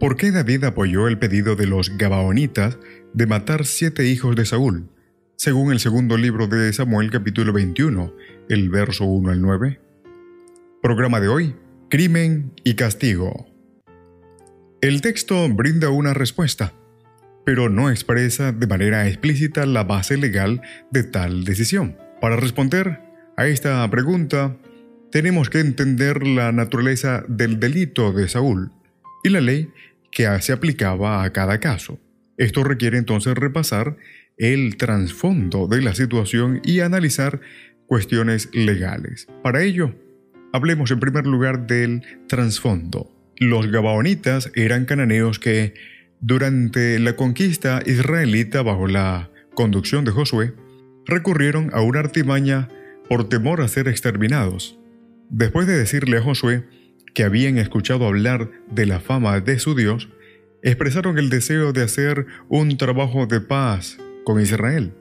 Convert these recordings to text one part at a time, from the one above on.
¿Por qué David apoyó el pedido de los Gabaonitas de matar siete hijos de Saúl, según el segundo libro de Samuel capítulo 21, el verso 1 al 9? Programa de hoy, Crimen y Castigo. El texto brinda una respuesta, pero no expresa de manera explícita la base legal de tal decisión. Para responder a esta pregunta, tenemos que entender la naturaleza del delito de Saúl y la ley que se aplicaba a cada caso. Esto requiere entonces repasar el trasfondo de la situación y analizar cuestiones legales. Para ello, hablemos en primer lugar del trasfondo. Los gabaonitas eran cananeos que, durante la conquista israelita bajo la conducción de Josué, recurrieron a una artimaña por temor a ser exterminados. Después de decirle a Josué que habían escuchado hablar de la fama de su Dios, expresaron el deseo de hacer un trabajo de paz con Israel.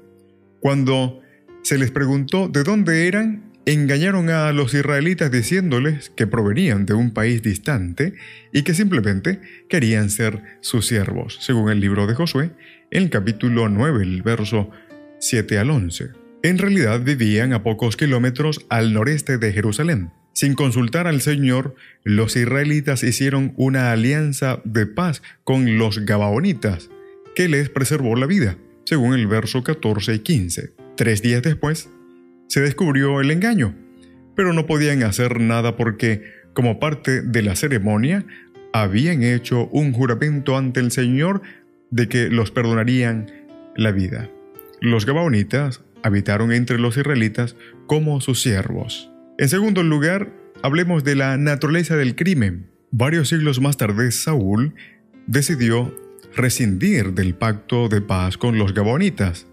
Cuando se les preguntó de dónde eran, engañaron a los israelitas diciéndoles que provenían de un país distante y que simplemente querían ser sus siervos, según el libro de Josué, el capítulo 9, el verso 7 al 11. En realidad vivían a pocos kilómetros al noreste de Jerusalén. Sin consultar al Señor, los israelitas hicieron una alianza de paz con los Gabaonitas, que les preservó la vida, según el verso 14 y 15. Tres días después, se descubrió el engaño, pero no podían hacer nada porque, como parte de la ceremonia, habían hecho un juramento ante el Señor de que los perdonarían la vida. Los Gabaonitas habitaron entre los israelitas como sus siervos. En segundo lugar, hablemos de la naturaleza del crimen. Varios siglos más tarde, Saúl decidió rescindir del pacto de paz con los Gabonitas.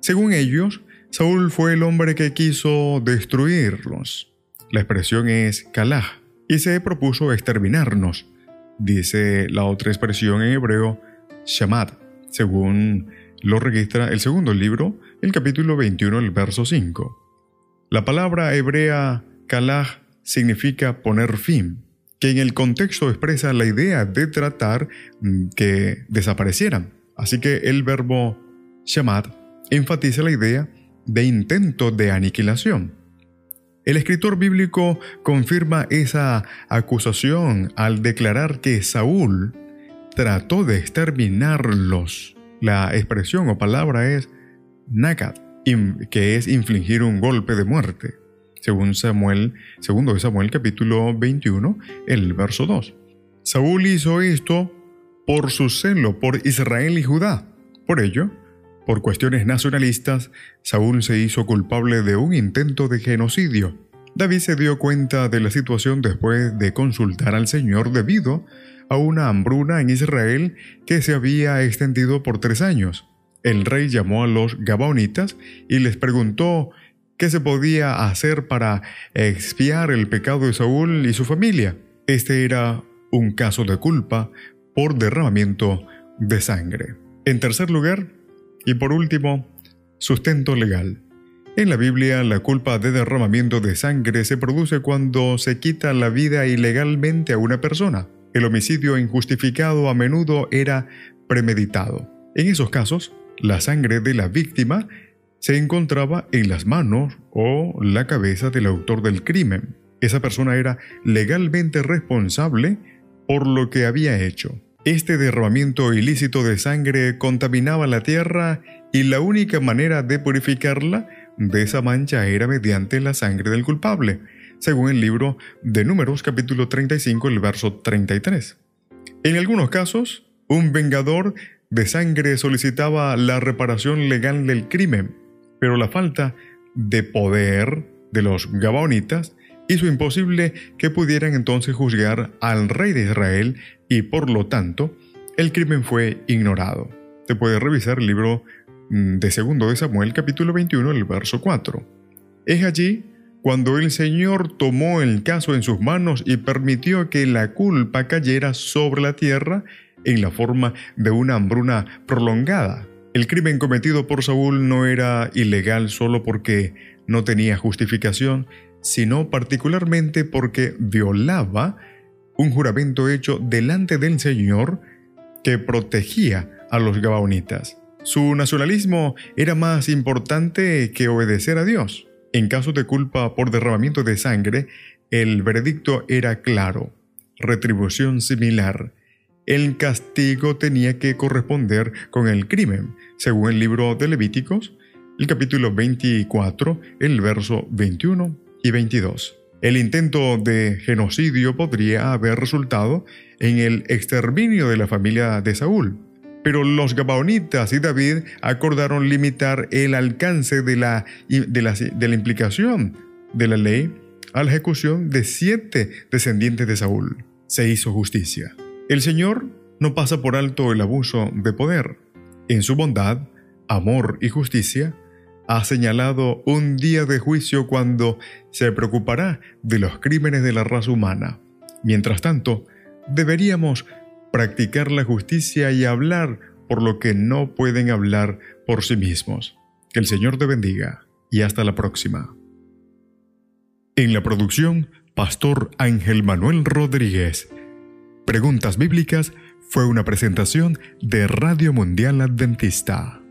Según ellos, Saúl fue el hombre que quiso destruirlos. La expresión es kalaj y se propuso exterminarnos, dice la otra expresión en hebreo shamad, según lo registra el segundo libro, el capítulo 21, el verso 5. La palabra hebrea kalaj significa poner fin, que en el contexto expresa la idea de tratar mm, que desaparecieran. Así que el verbo shamad enfatiza la idea de intento de aniquilación. El escritor bíblico confirma esa acusación al declarar que Saúl trató de exterminarlos. La expresión o palabra es nakat, que es infligir un golpe de muerte, según Samuel, segundo de Samuel capítulo 21, el verso 2. Saúl hizo esto por su celo por Israel y Judá. Por ello, por cuestiones nacionalistas, Saúl se hizo culpable de un intento de genocidio. David se dio cuenta de la situación después de consultar al Señor debido a una hambruna en Israel que se había extendido por tres años el rey llamó a los Gabaonitas y les preguntó qué se podía hacer para expiar el pecado de Saúl y su familia. Este era un caso de culpa por derramamiento de sangre. En tercer lugar, y por último, sustento legal. En la Biblia, la culpa de derramamiento de sangre se produce cuando se quita la vida ilegalmente a una persona. El homicidio injustificado a menudo era premeditado. En esos casos, la sangre de la víctima se encontraba en las manos o la cabeza del autor del crimen. Esa persona era legalmente responsable por lo que había hecho. Este derramamiento ilícito de sangre contaminaba la tierra y la única manera de purificarla de esa mancha era mediante la sangre del culpable, según el libro de Números capítulo 35, el verso 33. En algunos casos, un vengador de sangre solicitaba la reparación legal del crimen, pero la falta de poder de los gabaonitas hizo imposible que pudieran entonces juzgar al rey de Israel y por lo tanto el crimen fue ignorado. Se puede revisar el libro mm, de segundo de Samuel capítulo 21, el verso 4. Es allí cuando el Señor tomó el caso en sus manos y permitió que la culpa cayera sobre la tierra en la forma de una hambruna prolongada. El crimen cometido por Saúl no era ilegal solo porque no tenía justificación, sino particularmente porque violaba un juramento hecho delante del Señor que protegía a los gabaonitas. Su nacionalismo era más importante que obedecer a Dios. En caso de culpa por derramamiento de sangre, el veredicto era claro, retribución similar. El castigo tenía que corresponder con el crimen, según el libro de Levíticos, el capítulo 24, el verso 21 y 22. El intento de genocidio podría haber resultado en el exterminio de la familia de Saúl, pero los Gabaonitas y David acordaron limitar el alcance de la, de la, de la implicación de la ley a la ejecución de siete descendientes de Saúl. Se hizo justicia. El Señor no pasa por alto el abuso de poder. En su bondad, amor y justicia, ha señalado un día de juicio cuando se preocupará de los crímenes de la raza humana. Mientras tanto, deberíamos practicar la justicia y hablar por lo que no pueden hablar por sí mismos. Que el Señor te bendiga y hasta la próxima. En la producción, Pastor Ángel Manuel Rodríguez. Preguntas Bíblicas fue una presentación de Radio Mundial Adventista.